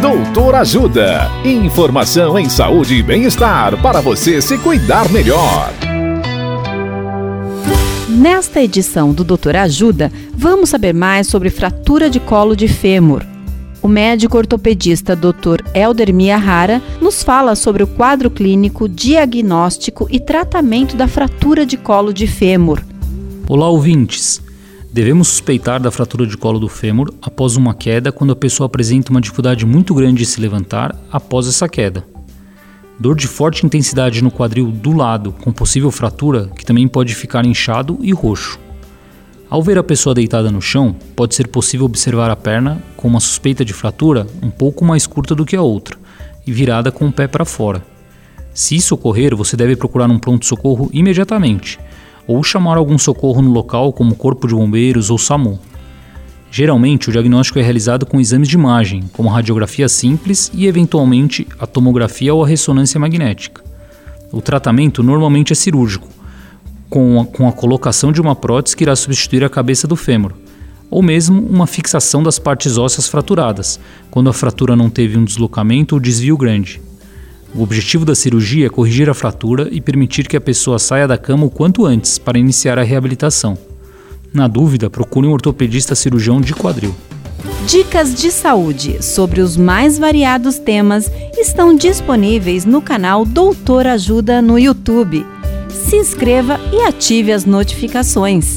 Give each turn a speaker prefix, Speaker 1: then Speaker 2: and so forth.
Speaker 1: Doutor Ajuda. Informação em saúde e bem-estar para você se cuidar melhor.
Speaker 2: Nesta edição do Doutor Ajuda, vamos saber mais sobre fratura de colo de fêmur. O médico ortopedista Dr. Elder Miyahara nos fala sobre o quadro clínico, diagnóstico e tratamento da fratura de colo de fêmur.
Speaker 3: Olá, ouvintes! Devemos suspeitar da fratura de colo do fêmur após uma queda quando a pessoa apresenta uma dificuldade muito grande de se levantar após essa queda. Dor de forte intensidade no quadril do lado, com possível fratura, que também pode ficar inchado e roxo. Ao ver a pessoa deitada no chão, pode ser possível observar a perna com uma suspeita de fratura um pouco mais curta do que a outra e virada com o pé para fora. Se isso ocorrer, você deve procurar um pronto-socorro imediatamente ou chamar algum socorro no local, como Corpo de Bombeiros ou SAMU. Geralmente, o diagnóstico é realizado com exames de imagem, como radiografia simples e, eventualmente, a tomografia ou a ressonância magnética. O tratamento normalmente é cirúrgico, com a, com a colocação de uma prótese que irá substituir a cabeça do fêmur, ou mesmo uma fixação das partes ósseas fraturadas, quando a fratura não teve um deslocamento ou desvio grande. O objetivo da cirurgia é corrigir a fratura e permitir que a pessoa saia da cama o quanto antes para iniciar a reabilitação. Na dúvida, procure um ortopedista cirurgião de quadril.
Speaker 2: Dicas de saúde sobre os mais variados temas estão disponíveis no canal Doutor Ajuda no YouTube. Se inscreva e ative as notificações.